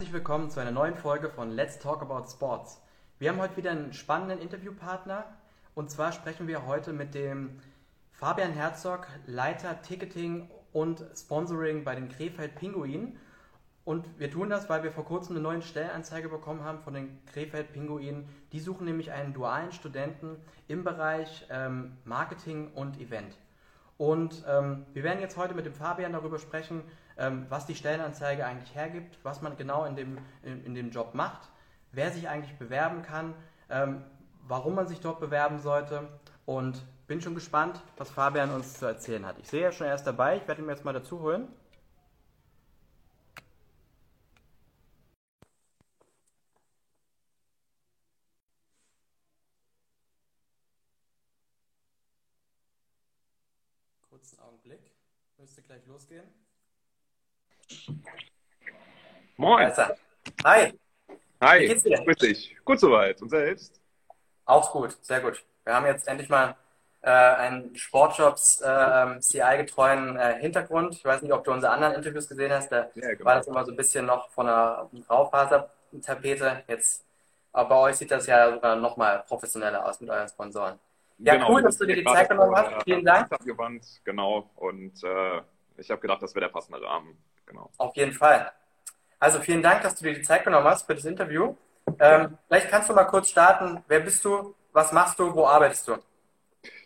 Herzlich willkommen zu einer neuen Folge von Let's Talk About Sports. Wir haben heute wieder einen spannenden Interviewpartner und zwar sprechen wir heute mit dem Fabian Herzog, Leiter Ticketing und Sponsoring bei den Krefeld Pinguinen. Und wir tun das, weil wir vor kurzem eine neue Stellenanzeige bekommen haben von den Krefeld Pinguinen. Die suchen nämlich einen dualen Studenten im Bereich ähm, Marketing und Event. Und ähm, wir werden jetzt heute mit dem Fabian darüber sprechen, ähm, was die Stellenanzeige eigentlich hergibt, was man genau in dem, in, in dem Job macht, wer sich eigentlich bewerben kann, ähm, warum man sich dort bewerben sollte und bin schon gespannt, was Fabian uns zu erzählen hat. Ich sehe ja schon, er ist dabei, ich werde ihn jetzt mal dazu holen. Kurzen Augenblick, müsste gleich losgehen. Moin. Also, hi. Hi. Wie geht's dir? Grüß dich. Gut soweit. Und selbst? Auch gut, sehr gut. Wir haben jetzt endlich mal äh, einen Sportjobs äh, CI-getreuen äh, Hintergrund. Ich weiß nicht, ob du unsere anderen Interviews gesehen hast. Da Ja, genau. war das immer so ein bisschen noch von einer Graufasertapete. Jetzt, aber bei euch sieht das ja sogar noch mal professioneller aus mit euren Sponsoren. Ja, Genau, cool, dass du dir die Zeit genommen hast. Vielen Dank. Gewandt, genau. Und äh, ich habe gedacht, das wäre der passende Rahmen. Genau. Auf jeden Fall. Also vielen Dank, dass du dir die Zeit genommen hast für das Interview. Ähm, vielleicht kannst du mal kurz starten. Wer bist du? Was machst du? Wo arbeitest du?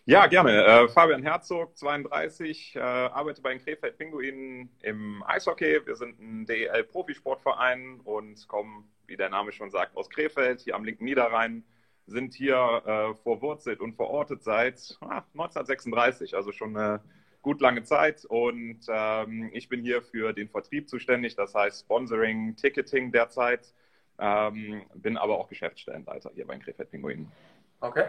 Ja, gerne. Äh, Fabian Herzog, 32, äh, arbeite bei den Krefeld Pinguinen im Eishockey. Wir sind ein DEL-Profisportverein und kommen, wie der Name schon sagt, aus Krefeld, hier am linken Niederrhein. Sind hier äh, verwurzelt und verortet seit ah, 1936, also schon eine gut lange Zeit. Und ähm, ich bin hier für den Vertrieb zuständig, das heißt Sponsoring, Ticketing derzeit. Ähm, bin aber auch Geschäftsstellenleiter hier bei den Krefeld Pinguinen. Okay.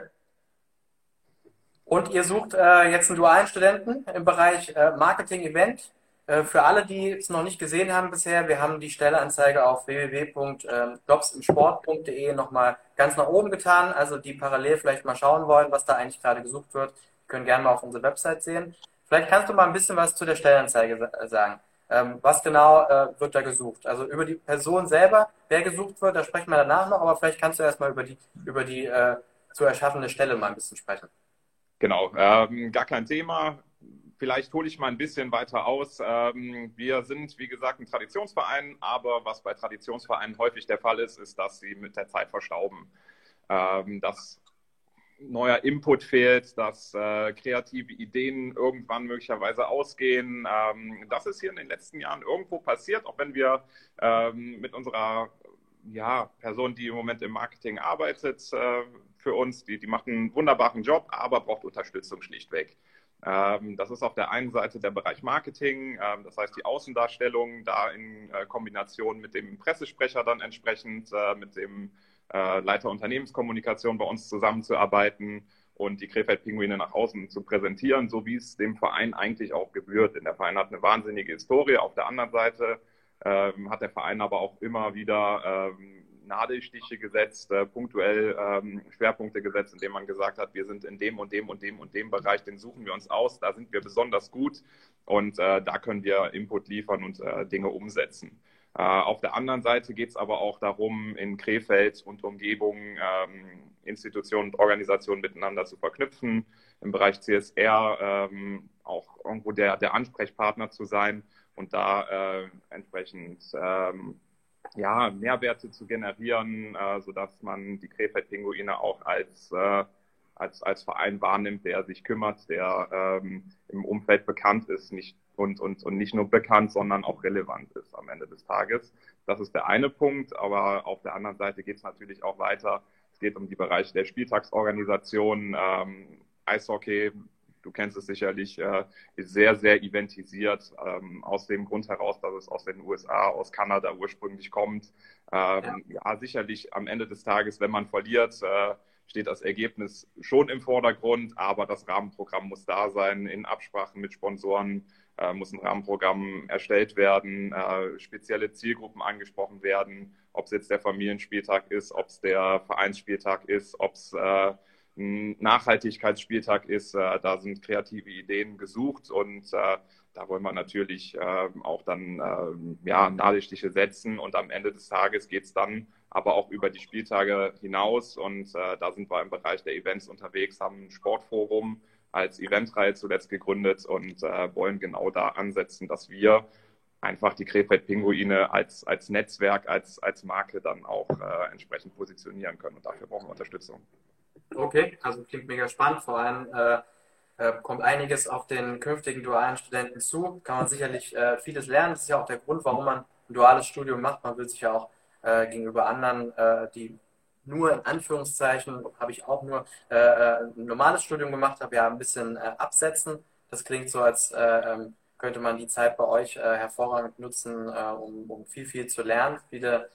Und ihr sucht äh, jetzt einen dualen Studenten im Bereich äh, Marketing Event. Äh, für alle, die es noch nicht gesehen haben bisher, wir haben die Stelleanzeige auf www.jobsimsport.de nochmal ganz nach oben getan. Also die parallel vielleicht mal schauen wollen, was da eigentlich gerade gesucht wird, können gerne mal auf unsere Website sehen. Vielleicht kannst du mal ein bisschen was zu der Stellenanzeige sa- sagen. Ähm, was genau äh, wird da gesucht? Also über die Person selber, wer gesucht wird, da sprechen wir danach noch, aber vielleicht kannst du erstmal über die, über die äh, zu erschaffende Stelle mal ein bisschen sprechen. Genau, ähm, gar kein Thema. Vielleicht hole ich mal ein bisschen weiter aus. Ähm, wir sind, wie gesagt, ein Traditionsverein, aber was bei Traditionsvereinen häufig der Fall ist, ist, dass sie mit der Zeit verstauben. Ähm, dass neuer Input fehlt, dass äh, kreative Ideen irgendwann möglicherweise ausgehen. Ähm, das ist hier in den letzten Jahren irgendwo passiert, auch wenn wir ähm, mit unserer ja, Person, die im Moment im Marketing arbeitet, äh, für uns, die, die macht einen wunderbaren Job, aber braucht Unterstützung schlichtweg. Ähm, das ist auf der einen Seite der Bereich Marketing, ähm, das heißt die Außendarstellung, da in äh, Kombination mit dem Pressesprecher dann entsprechend, äh, mit dem äh, Leiter Unternehmenskommunikation bei uns zusammenzuarbeiten und die Krefeld-Pinguine nach außen zu präsentieren, so wie es dem Verein eigentlich auch gebührt. Denn der Verein hat eine wahnsinnige Historie. Auf der anderen Seite ähm, hat der Verein aber auch immer wieder ähm, Nadelstiche gesetzt, äh, punktuell ähm, Schwerpunkte gesetzt, indem man gesagt hat, wir sind in dem und dem und dem und dem Bereich, den suchen wir uns aus, da sind wir besonders gut und äh, da können wir Input liefern und äh, Dinge umsetzen. Äh, auf der anderen Seite geht es aber auch darum, in Krefeld und Umgebung ähm, Institutionen und Organisationen miteinander zu verknüpfen, im Bereich CSR ähm, auch irgendwo der, der Ansprechpartner zu sein und da äh, entsprechend ähm, ja, Mehrwerte zu generieren, äh, sodass man die Krefeld-Pinguine auch als, äh, als, als Verein wahrnimmt, der sich kümmert, der ähm, im Umfeld bekannt ist nicht, und, und, und nicht nur bekannt, sondern auch relevant ist am Ende des Tages. Das ist der eine Punkt, aber auf der anderen Seite geht es natürlich auch weiter. Es geht um die Bereiche der Spieltagsorganisation, ähm, Eishockey, du kennst es sicherlich, äh, ist sehr, sehr eventisiert, ähm, aus dem Grund heraus, dass es aus den USA, aus Kanada ursprünglich kommt. Ähm, ja. ja. sicherlich am Ende des Tages, wenn man verliert, äh, steht das Ergebnis schon im Vordergrund, aber das Rahmenprogramm muss da sein, in Absprachen mit Sponsoren muss ein Rahmenprogramm erstellt werden, äh, spezielle Zielgruppen angesprochen werden, ob es jetzt der Familienspieltag ist, ob es der Vereinsspieltag ist, ob es äh, ein Nachhaltigkeitsspieltag ist. Äh, da sind kreative Ideen gesucht und äh, da wollen wir natürlich äh, auch dann äh, ja, Nadelstiche setzen und am Ende des Tages geht es dann aber auch über die Spieltage hinaus und äh, da sind wir im Bereich der Events unterwegs, haben ein Sportforum als Eventreihe zuletzt gegründet und äh, wollen genau da ansetzen, dass wir einfach die Krefeld-Pinguine als, als Netzwerk, als, als Marke dann auch äh, entsprechend positionieren können und dafür brauchen wir Unterstützung. Okay, also klingt mega spannend, vor allem äh, äh, kommt einiges auf den künftigen dualen Studenten zu. Kann man sicherlich äh, vieles lernen. Das ist ja auch der Grund, warum man ein duales Studium macht. Man will sich ja auch äh, gegenüber anderen, die nur in Anführungszeichen, habe ich auch nur äh, äh, ein normales Studium gemacht, habe ja ein bisschen absetzen. Das klingt so, als ähm, könnte man die Zeit bei euch hervorragend nutzen, um, um, viel, viel zu lernen, viele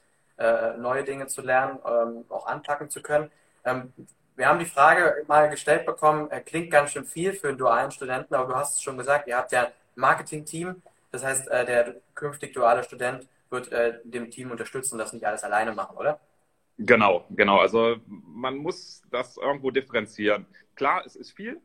neue Dinge zu lernen, ähm, auch anpacken zu können. Ähm, wir haben die Frage mal gestellt bekommen, äh, klingt ganz schön viel für einen dualen Studenten, aber du hast es schon gesagt, ihr habt ja ein Marketing-Team. Das heißt, äh, der künftig duale Student wird äh, dem Team unterstützen das nicht alles alleine machen, oder? Genau, genau. Also man muss das irgendwo differenzieren. Klar, es ist viel,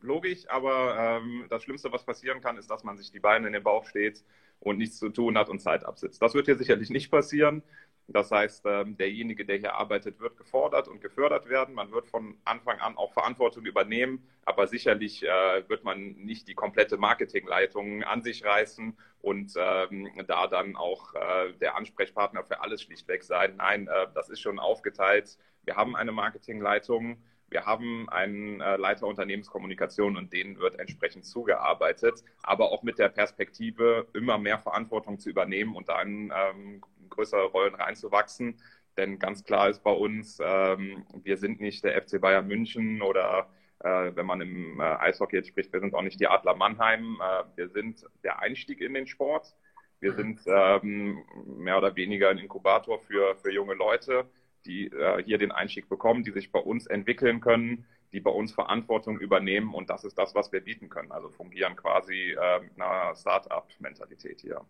logisch, aber ähm, das Schlimmste, was passieren kann, ist, dass man sich die Beine in den Bauch steht und nichts zu tun hat und Zeit absitzt. Das wird hier sicherlich nicht passieren. Das heißt, ähm, derjenige, der hier arbeitet, wird gefordert und gefördert werden. Man wird von Anfang an auch Verantwortung übernehmen, aber sicherlich äh, wird man nicht die komplette Marketingleitung an sich reißen und ähm, da dann auch äh, der Ansprechpartner für alles schlichtweg sein. Nein, äh, das ist schon aufgeteilt. Wir haben eine Marketingleitung. Wir haben einen Leiter Unternehmenskommunikation und denen wird entsprechend zugearbeitet, aber auch mit der Perspektive, immer mehr Verantwortung zu übernehmen und dann ähm, größere Rollen reinzuwachsen. Denn ganz klar ist bei uns, ähm, wir sind nicht der FC Bayern München oder äh, wenn man im äh, Eishockey jetzt spricht, wir sind auch nicht die Adler Mannheim. Äh, wir sind der Einstieg in den Sport. Wir mhm. sind ähm, mehr oder weniger ein Inkubator für, für junge Leute, die äh, hier den Einstieg bekommen, die sich bei uns entwickeln können, die bei uns Verantwortung übernehmen. Und das ist das, was wir bieten können. Also fungieren quasi äh, mit einer Start-up-Mentalität hier.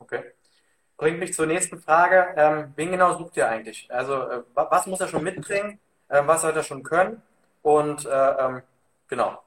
Okay bringt mich zur nächsten Frage. Ähm, wen genau sucht ihr eigentlich? Also, äh, was muss er schon mitbringen? Äh, was sollte er schon können? Und äh, ähm, genau.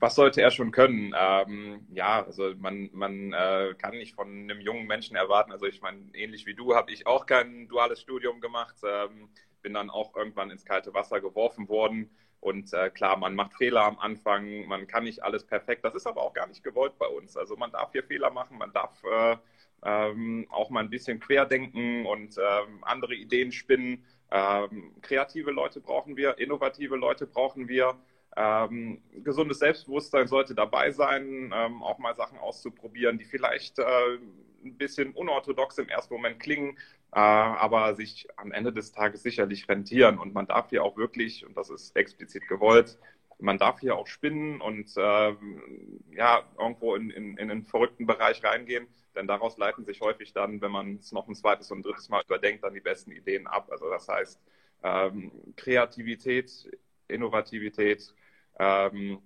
Was sollte er schon können? Ähm, ja, also man, man äh, kann nicht von einem jungen Menschen erwarten. Also ich meine, ähnlich wie du habe ich auch kein duales Studium gemacht. Ähm, bin dann auch irgendwann ins kalte Wasser geworfen worden. Und äh, klar, man macht Fehler am Anfang, man kann nicht alles perfekt. Das ist aber auch gar nicht gewollt bei uns. Also man darf hier Fehler machen, man darf äh, ähm, auch mal ein bisschen querdenken und ähm, andere Ideen spinnen. Ähm, kreative Leute brauchen wir, innovative Leute brauchen wir. Ähm, gesundes Selbstbewusstsein sollte dabei sein, ähm, auch mal Sachen auszuprobieren, die vielleicht äh, ein bisschen unorthodox im ersten Moment klingen, äh, aber sich am Ende des Tages sicherlich rentieren. Und man darf hier auch wirklich, und das ist explizit gewollt, man darf hier auch spinnen und äh, ja, irgendwo in, in, in einen verrückten Bereich reingehen. Denn daraus leiten sich häufig dann, wenn man es noch ein zweites und drittes Mal überdenkt, dann die besten Ideen ab. Also das heißt, ähm, Kreativität, Innovativität, ähm,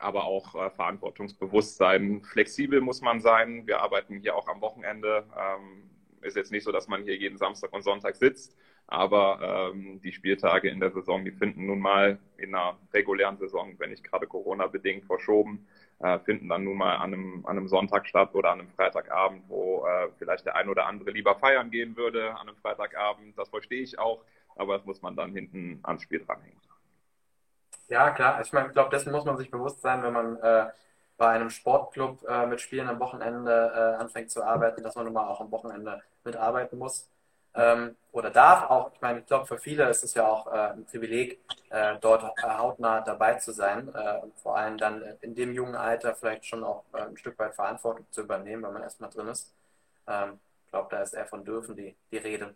aber auch äh, Verantwortungsbewusstsein. Flexibel muss man sein. Wir arbeiten hier auch am Wochenende. Ähm, ist jetzt nicht so, dass man hier jeden Samstag und Sonntag sitzt, aber ähm, die Spieltage in der Saison, die finden nun mal in einer regulären Saison, wenn nicht gerade Corona-bedingt verschoben, äh, finden dann nun mal an einem, an einem Sonntag statt oder an einem Freitagabend, wo äh, vielleicht der ein oder andere lieber feiern gehen würde an einem Freitagabend. Das verstehe ich auch, aber das muss man dann hinten ans Spiel dranhängen. Ja, klar. Ich meine, ich glaube, dessen muss man sich bewusst sein, wenn man äh, bei einem Sportclub äh, mit Spielen am Wochenende äh, anfängt zu arbeiten, dass man nun mal auch am Wochenende mitarbeiten muss ähm, oder darf auch. Ich meine, ich glaube, für viele ist es ja auch äh, ein Privileg, äh, dort äh, hautnah dabei zu sein äh, und vor allem dann in dem jungen Alter vielleicht schon auch äh, ein Stück weit Verantwortung zu übernehmen, wenn man erstmal drin ist. Ähm, ich glaube, da ist eher von dürfen die, die Rede.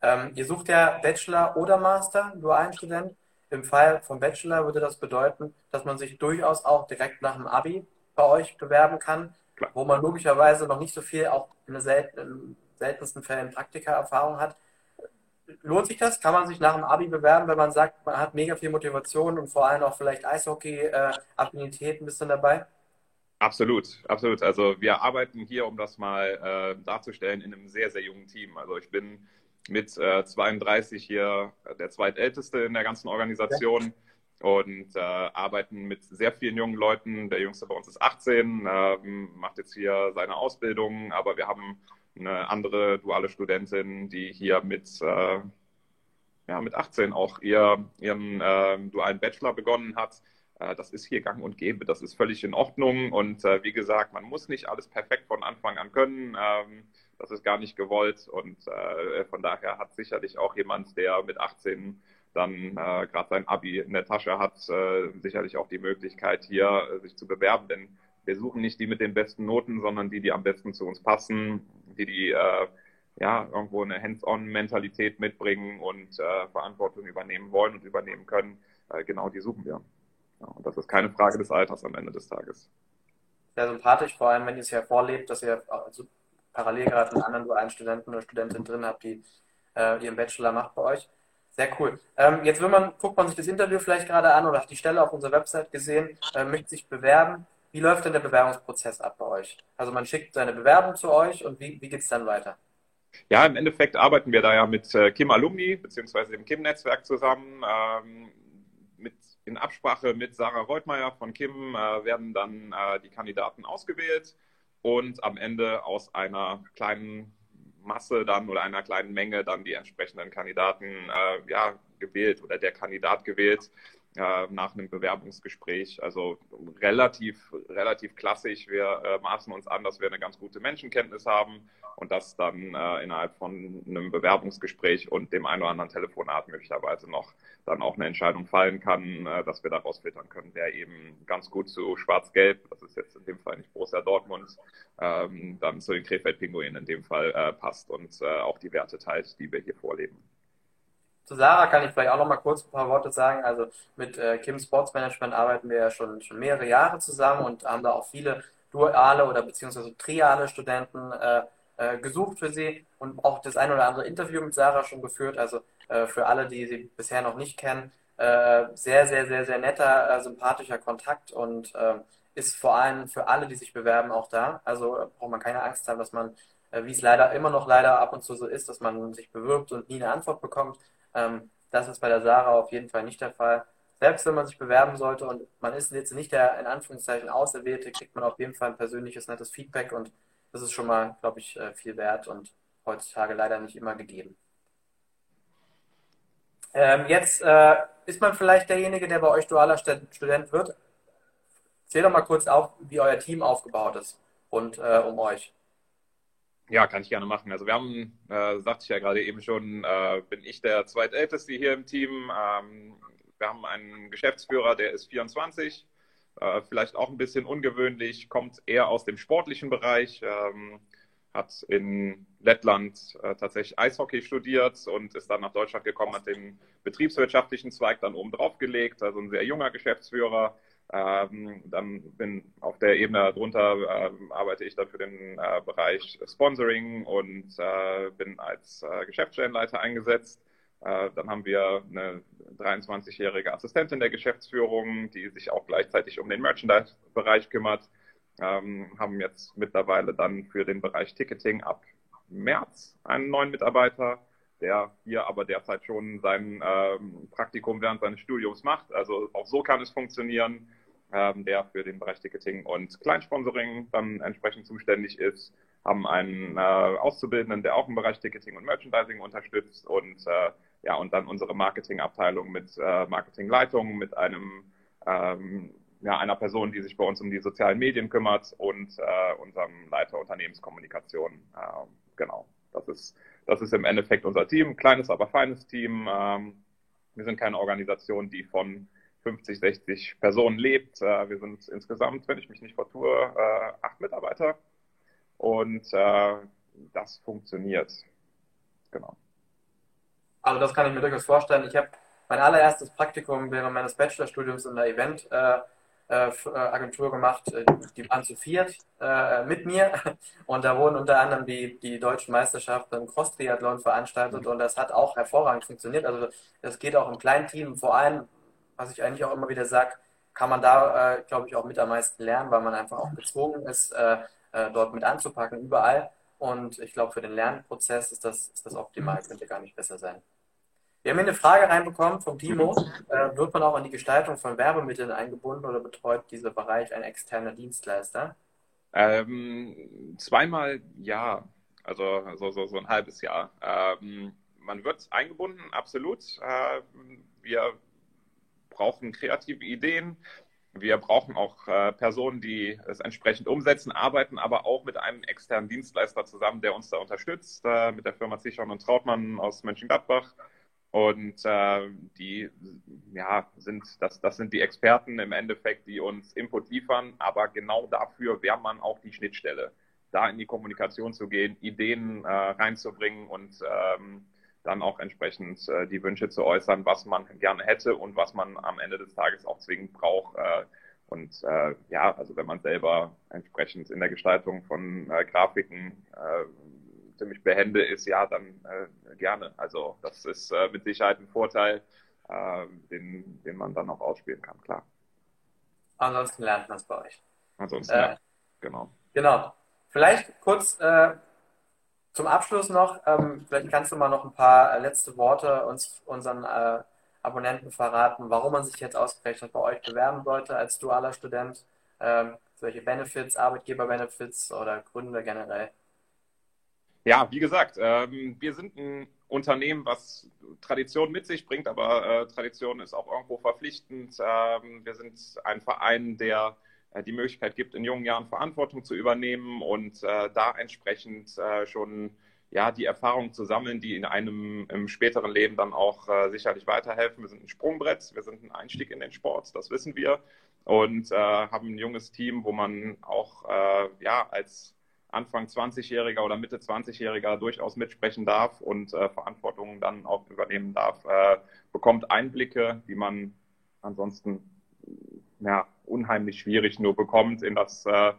Ähm, ihr sucht ja Bachelor oder Master, nur ein Student. Im Fall vom Bachelor würde das bedeuten, dass man sich durchaus auch direkt nach dem Abi bei euch bewerben kann, Klar. wo man logischerweise noch nicht so viel auch in der seltenen seltensten Fällen Praktika-Erfahrung hat. Lohnt sich das? Kann man sich nach dem Abi bewerben, wenn man sagt, man hat mega viel Motivation und vor allem auch vielleicht Eishockey-Affinität ein bisschen dabei? Absolut, absolut. Also wir arbeiten hier, um das mal äh, darzustellen, in einem sehr, sehr jungen Team. Also ich bin mit äh, 32 hier der zweitälteste in der ganzen Organisation. und äh, arbeiten mit sehr vielen jungen Leuten. Der jüngste bei uns ist 18, ähm, macht jetzt hier seine Ausbildung, aber wir haben eine andere duale Studentin, die hier mit, äh, ja, mit 18 auch ihr, ihren äh, dualen Bachelor begonnen hat. Äh, das ist hier gang und gäbe, das ist völlig in Ordnung. Und äh, wie gesagt, man muss nicht alles perfekt von Anfang an können. Ähm, das ist gar nicht gewollt. Und äh, von daher hat sicherlich auch jemand, der mit 18 dann äh, gerade sein Abi in der Tasche hat, sicherlich auch die Möglichkeit, hier sich zu bewerben. Denn wir suchen nicht die mit den besten Noten, sondern die, die am besten zu uns passen, die, die äh, ja, irgendwo eine Hands-on-Mentalität mitbringen und äh, Verantwortung übernehmen wollen und übernehmen können. Äh, genau die suchen wir. Ja, und das ist keine Frage des Alters am Ende des Tages. Sehr sympathisch, vor allem wenn ihr es ja vorlebt, dass ihr also parallel gerade einen anderen dualen Studenten oder Studentin drin habt, die äh, ihren Bachelor macht bei euch. Sehr cool. Ähm, jetzt man, guckt man sich das Interview vielleicht gerade an oder hat die Stelle auf unserer Website gesehen, äh, möchte sich bewerben. Wie läuft denn der Bewerbungsprozess ab bei euch? Also man schickt seine Bewerbung zu euch und wie, wie geht es dann weiter? Ja, im Endeffekt arbeiten wir da ja mit äh, Kim Alumni beziehungsweise dem Kim-Netzwerk zusammen. Ähm, mit, in Absprache mit Sarah Reutmeier von Kim äh, werden dann äh, die Kandidaten ausgewählt und am Ende aus einer kleinen Masse dann oder einer kleinen Menge dann die entsprechenden Kandidaten äh, ja, gewählt oder der Kandidat gewählt äh, nach einem Bewerbungsgespräch. Also relativ, relativ klassisch. Wir äh, maßen uns an, dass wir eine ganz gute Menschenkenntnis haben und dass dann äh, innerhalb von einem Bewerbungsgespräch und dem einen oder anderen Telefonat möglicherweise noch dann auch eine Entscheidung fallen kann, äh, dass wir daraus filtern können, wer eben ganz gut zu Schwarz-Gelb, das ist jetzt in dem Fall nicht Borussia Dortmund, ähm, dann zu den Krefeld-Pinguinen in dem Fall äh, passt und äh, auch die Werte teilt, die wir hier vorleben. Zu Sarah kann ich vielleicht auch noch mal kurz ein paar Worte sagen. Also mit äh, Kim Sports Management arbeiten wir ja schon, schon mehrere Jahre zusammen und haben da auch viele duale oder beziehungsweise triale Studenten äh, äh, gesucht für sie und auch das ein oder andere Interview mit Sarah schon geführt. Also äh, für alle, die sie bisher noch nicht kennen, äh, sehr, sehr, sehr, sehr netter, äh, sympathischer Kontakt und ist vor allem für alle, die sich bewerben, auch da. Also braucht man keine Angst haben, dass man, wie es leider immer noch leider ab und zu so ist, dass man sich bewirbt und nie eine Antwort bekommt. Ähm, das ist bei der Sarah auf jeden Fall nicht der Fall. Selbst wenn man sich bewerben sollte und man ist jetzt nicht der in Anführungszeichen Auserwählte, kriegt man auf jeden Fall ein persönliches, nettes Feedback und das ist schon mal, glaube ich, äh, viel wert und heutzutage leider nicht immer gegeben. Ähm, jetzt äh, ist man vielleicht derjenige, der bei euch dualer Student wird. Zähl doch mal kurz auf, wie euer Team aufgebaut ist und äh, um euch. Ja, kann ich gerne machen. Also wir haben, äh, sagte ich ja gerade eben schon, äh, bin ich der zweitälteste hier im Team. Ähm, wir haben einen Geschäftsführer, der ist 24, äh, vielleicht auch ein bisschen ungewöhnlich, kommt eher aus dem sportlichen Bereich, ähm, hat in Lettland äh, tatsächlich Eishockey studiert und ist dann nach Deutschland gekommen, hat den betriebswirtschaftlichen Zweig dann oben drauf gelegt, also ein sehr junger Geschäftsführer ähm, dann bin auf der Ebene darunter äh, arbeite ich dann für den äh, Bereich Sponsoring und äh, bin als äh, Geschäftsstellenleiter eingesetzt. Äh, dann haben wir eine 23-jährige Assistentin der Geschäftsführung, die sich auch gleichzeitig um den Merchandise-Bereich kümmert. Ähm, haben jetzt mittlerweile dann für den Bereich Ticketing ab März einen neuen Mitarbeiter, der hier aber derzeit schon sein ähm, Praktikum während seines Studiums macht. Also auch so kann es funktionieren ähm, der für den Bereich Ticketing und Kleinsponsoring dann entsprechend zuständig ist, haben einen äh, Auszubildenden, der auch im Bereich Ticketing und Merchandising unterstützt und äh, ja, und dann unsere Marketingabteilung mit äh, Marketingleitung, mit einem ähm, ja, einer Person, die sich bei uns um die sozialen Medien kümmert und äh, unserem Leiter Unternehmenskommunikation. Äh, genau, das ist, das ist im Endeffekt unser Team, kleines, aber feines Team. Ähm, wir sind keine Organisation, die von 50, 60 Personen lebt. Äh, wir sind insgesamt, wenn ich mich nicht vertue, äh, acht Mitarbeiter. Und äh, das funktioniert. Genau. Also das kann ich mir durchaus vorstellen. Ich habe mein allererstes Praktikum während meines Bachelorstudiums in der Event-Agentur gemacht. Die waren zu viert mit mir und da wurden unter anderem die, die deutschen Meisterschaften im Cross-Triathlon veranstaltet und das hat auch hervorragend funktioniert. Also das geht auch im kleinen Team, vor allem was ich eigentlich auch immer wieder sage, kann man da, äh, glaube ich, auch mit am meisten lernen, weil man einfach auch gezwungen ist, äh, äh, dort mit anzupacken, überall. Und ich glaube, für den Lernprozess ist das, ist das optimal, könnte gar nicht besser sein. Wir haben hier eine Frage reinbekommen vom Timo. Äh, wird man auch an die Gestaltung von Werbemitteln eingebunden oder betreut dieser Bereich ein externer Dienstleister? Ähm, zweimal ja, also so, so, so ein halbes Jahr. Ähm, man wird eingebunden, absolut. Äh, wir brauchen kreative Ideen. Wir brauchen auch äh, Personen, die es entsprechend umsetzen, arbeiten aber auch mit einem externen Dienstleister zusammen, der uns da unterstützt, äh, mit der Firma Zichon und Trautmann aus Mönchengladbach. Und äh, die ja, sind, das, das sind die Experten im Endeffekt, die uns Input liefern, aber genau dafür wäre man auch die Schnittstelle, da in die Kommunikation zu gehen, Ideen äh, reinzubringen und ähm, dann auch entsprechend äh, die Wünsche zu äußern, was man gerne hätte und was man am Ende des Tages auch zwingend braucht. Äh, und äh, ja, also wenn man selber entsprechend in der Gestaltung von äh, Grafiken äh, ziemlich behende ist, ja, dann äh, gerne. Also das ist äh, mit Sicherheit ein Vorteil, äh, den, den man dann auch ausspielen kann, klar. Ansonsten lernt man es bei euch. Ansonsten, ja, genau. Genau. Vielleicht kurz zum Abschluss noch, ähm, vielleicht kannst du mal noch ein paar äh, letzte Worte uns unseren äh, Abonnenten verraten, warum man sich jetzt ausgerechnet bei euch bewerben sollte als dualer Student, ähm, solche Benefits, Arbeitgeber-Benefits oder Gründe generell. Ja, wie gesagt, ähm, wir sind ein Unternehmen, was Tradition mit sich bringt, aber äh, Tradition ist auch irgendwo verpflichtend. Ähm, wir sind ein Verein, der äh, die Möglichkeit gibt, in jungen Jahren Verantwortung zu übernehmen und äh, da entsprechend äh, schon ja, die Erfahrungen zu sammeln, die in einem im späteren Leben dann auch äh, sicherlich weiterhelfen. Wir sind ein Sprungbrett, wir sind ein Einstieg in den Sport, das wissen wir und äh, haben ein junges Team, wo man auch äh, ja, als Anfang 20-Jähriger oder Mitte 20-Jähriger durchaus mitsprechen darf und äh, Verantwortung dann auch übernehmen darf, äh, bekommt Einblicke, die man ansonsten ja, unheimlich schwierig nur bekommt in das, äh,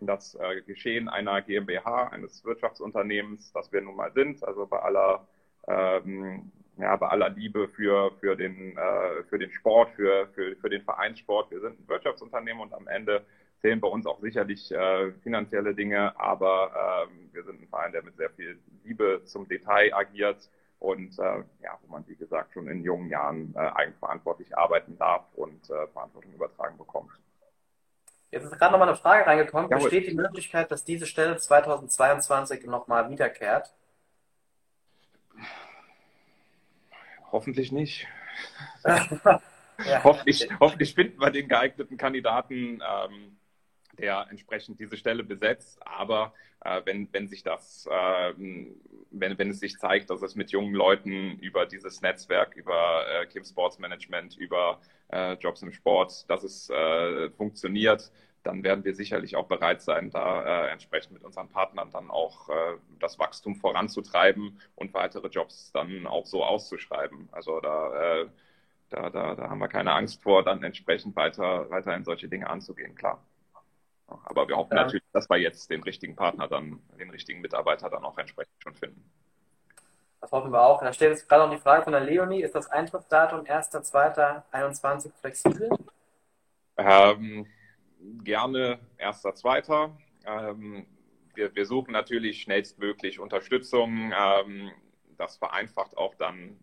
in das äh, Geschehen einer GmbH, eines Wirtschaftsunternehmens, das wir nun mal sind. Also bei aller, ähm, ja, bei aller Liebe für, für, den, äh, für den Sport, für, für, für den Vereinssport. Wir sind ein Wirtschaftsunternehmen und am Ende zählen bei uns auch sicherlich äh, finanzielle Dinge, aber äh, wir sind ein Verein, der mit sehr viel Liebe zum Detail agiert und äh, ja, wo man, wie gesagt, schon in jungen Jahren äh, eigenverantwortlich arbeiten darf und äh, Verantwortung übertragen bekommt. Jetzt ist gerade nochmal eine Frage reingekommen. Jawohl. Besteht die Möglichkeit, dass diese Stelle 2022 nochmal wiederkehrt? Hoffentlich nicht. ja, hoffentlich, hoffentlich finden wir den geeigneten Kandidaten. Ähm, der entsprechend diese Stelle besetzt. Aber äh, wenn, wenn sich das, äh, wenn, wenn es sich zeigt, dass es mit jungen Leuten über dieses Netzwerk, über äh, Kim Sports Management, über äh, Jobs im Sport, dass es äh, funktioniert, dann werden wir sicherlich auch bereit sein, da äh, entsprechend mit unseren Partnern dann auch das Wachstum voranzutreiben und weitere Jobs dann auch so auszuschreiben. Also da, da, da, da haben wir keine Angst vor, dann entsprechend weiter, weiter in solche Dinge anzugehen, klar. Aber wir hoffen ja. natürlich, dass wir jetzt den richtigen Partner dann, den richtigen Mitarbeiter dann auch entsprechend schon finden. Das hoffen wir auch. Da steht jetzt gerade noch die Frage von der Leonie. Ist das Eintrittsdatum 1.2.21 flexibel? Ähm, gerne 1.2. Ähm, wir, wir, suchen natürlich schnellstmöglich Unterstützung. Ähm, das vereinfacht auch dann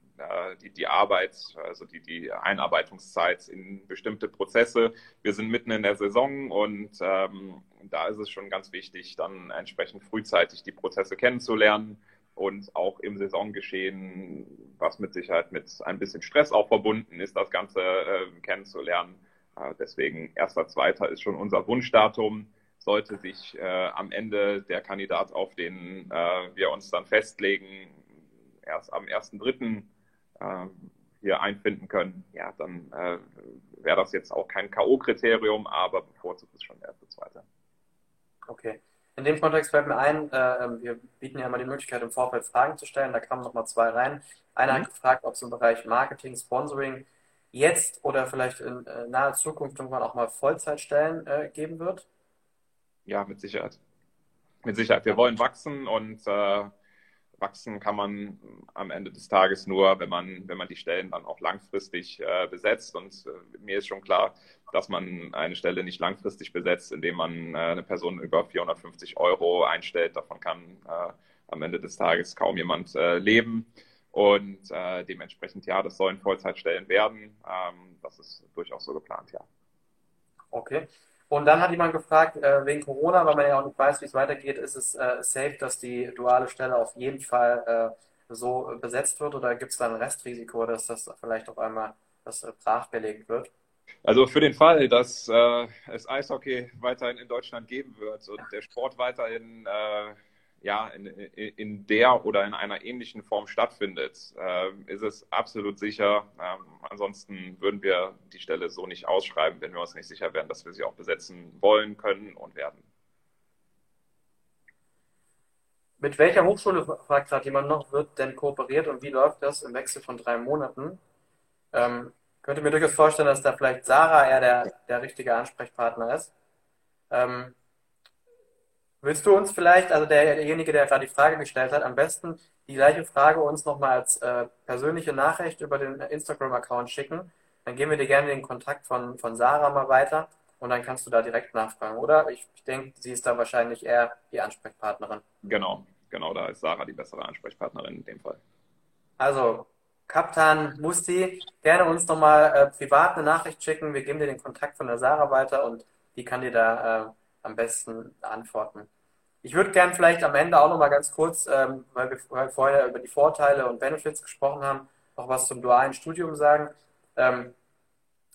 die, die Arbeit, also die, die Einarbeitungszeit in bestimmte Prozesse. Wir sind mitten in der Saison und ähm, da ist es schon ganz wichtig, dann entsprechend frühzeitig die Prozesse kennenzulernen und auch im Saisongeschehen, was mit Sicherheit mit ein bisschen Stress auch verbunden ist, das Ganze äh, kennenzulernen. Äh, deswegen erster, zweiter ist schon unser Wunschdatum. Sollte sich äh, am Ende der Kandidat, auf den äh, wir uns dann festlegen, erst am 1.3 äh, hier einfinden können, ja, dann äh, wäre das jetzt auch kein K.O.-Kriterium, aber bevorzugt ist schon der erste, zweite. Okay. In dem Kontext fällt mir ein, äh, wir bieten ja immer die Möglichkeit, im Vorfeld Fragen zu stellen. Da kamen nochmal zwei rein. Einer mhm. hat gefragt, ob es im Bereich Marketing, Sponsoring jetzt oder vielleicht in äh, naher Zukunft irgendwann auch mal Vollzeitstellen äh, geben wird. Ja, mit Sicherheit. Mit Sicherheit. Wir wollen wachsen und äh, wachsen kann man am Ende des Tages nur, wenn man, wenn man die Stellen dann auch langfristig äh, besetzt. Und äh, mir ist schon klar, dass man eine Stelle nicht langfristig besetzt, indem man äh, eine Person über 450 Euro einstellt. Davon kann äh, am Ende des Tages kaum jemand äh, leben. Und äh, dementsprechend, ja, das sollen Vollzeitstellen werden. Ähm, das ist durchaus so geplant, ja. Okay. Und dann hat jemand gefragt, äh, wegen Corona, weil man ja auch nicht weiß, wie es weitergeht, ist es äh, safe, dass die duale Stelle auf jeden Fall äh, so besetzt wird oder gibt es da ein Restrisiko, dass das vielleicht auf einmal das äh, brachgelegt wird? Also für den Fall, dass äh, es Eishockey weiterhin in Deutschland geben wird und der Sport weiterhin äh, ja, in, in, der oder in einer ähnlichen Form stattfindet, äh, ist es absolut sicher. Ähm, ansonsten würden wir die Stelle so nicht ausschreiben, wenn wir uns nicht sicher wären, dass wir sie auch besetzen wollen, können und werden. Mit welcher Hochschule, fragt gerade jemand noch, wird denn kooperiert und wie läuft das im Wechsel von drei Monaten? Ähm, könnte mir durchaus vorstellen, dass da vielleicht Sarah eher der, der richtige Ansprechpartner ist. Ähm, Willst du uns vielleicht, also derjenige, der gerade die Frage gestellt hat, am besten die gleiche Frage uns nochmal als äh, persönliche Nachricht über den Instagram-Account schicken? Dann geben wir dir gerne den Kontakt von, von Sarah mal weiter und dann kannst du da direkt nachfragen, oder? Ich, ich denke, sie ist da wahrscheinlich eher die Ansprechpartnerin. Genau, genau, da ist Sarah die bessere Ansprechpartnerin in dem Fall. Also, Kaptan Musti, gerne uns nochmal äh, privat eine Nachricht schicken. Wir geben dir den Kontakt von der Sarah weiter und die kann dir da äh, am besten antworten. Ich würde gerne vielleicht am Ende auch noch mal ganz kurz, ähm, weil wir vorher über die Vorteile und Benefits gesprochen haben, noch was zum dualen Studium sagen. Ähm,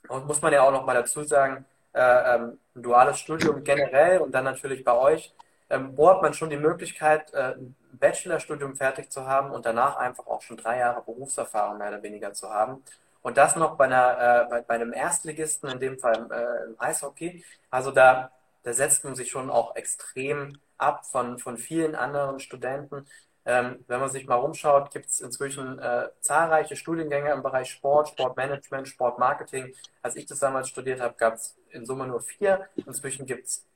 und muss man ja auch noch mal dazu sagen, äh, ähm, ein duales Studium generell und dann natürlich bei euch, ähm, wo hat man schon die Möglichkeit, äh, ein Bachelorstudium fertig zu haben und danach einfach auch schon drei Jahre Berufserfahrung mehr oder weniger zu haben. Und das noch bei, einer, äh, bei, bei einem Erstligisten, in dem Fall äh, im Eishockey. Also da, da setzt man sich schon auch extrem ab von, von vielen anderen Studenten. Ähm, wenn man sich mal rumschaut, gibt es inzwischen äh, zahlreiche Studiengänge im Bereich Sport, Sportmanagement, Sportmarketing. Als ich das damals studiert habe, gab es in Summe nur vier. Inzwischen gibt es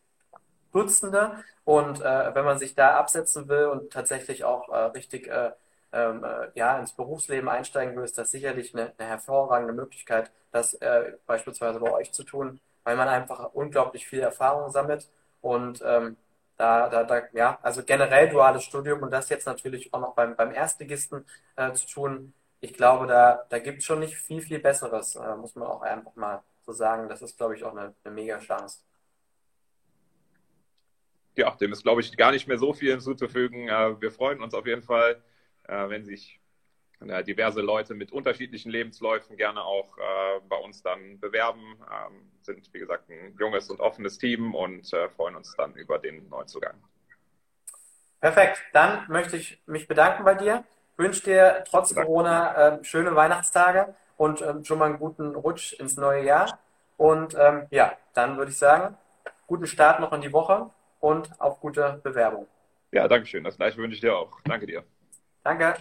Dutzende. Und äh, wenn man sich da absetzen will und tatsächlich auch äh, richtig äh, ähm, äh, ja, ins Berufsleben einsteigen will, ist das sicherlich eine, eine hervorragende Möglichkeit, das äh, beispielsweise bei euch zu tun, weil man einfach unglaublich viel Erfahrung sammelt und ähm, da, da, da, ja, also generell duales Studium und das jetzt natürlich auch noch beim, beim Erstligisten äh, zu tun. Ich glaube, da, da gibt es schon nicht viel, viel Besseres, äh, muss man auch einfach mal so sagen. Das ist, glaube ich, auch eine, eine mega Chance. Ja, dem ist, glaube ich, gar nicht mehr so viel hinzuzufügen. Äh, wir freuen uns auf jeden Fall, äh, wenn sich äh, diverse Leute mit unterschiedlichen Lebensläufen gerne auch äh, bei uns dann bewerben. Ähm, sind, wie gesagt, ein junges und offenes Team und äh, freuen uns dann über den Neuzugang. Perfekt. Dann möchte ich mich bedanken bei dir. Wünsche dir trotz Danke. Corona äh, schöne Weihnachtstage und ähm, schon mal einen guten Rutsch ins neue Jahr. Und ähm, ja, dann würde ich sagen, guten Start noch in die Woche und auf gute Bewerbung. Ja, danke schön. Das gleiche wünsche ich dir auch. Danke dir. Danke.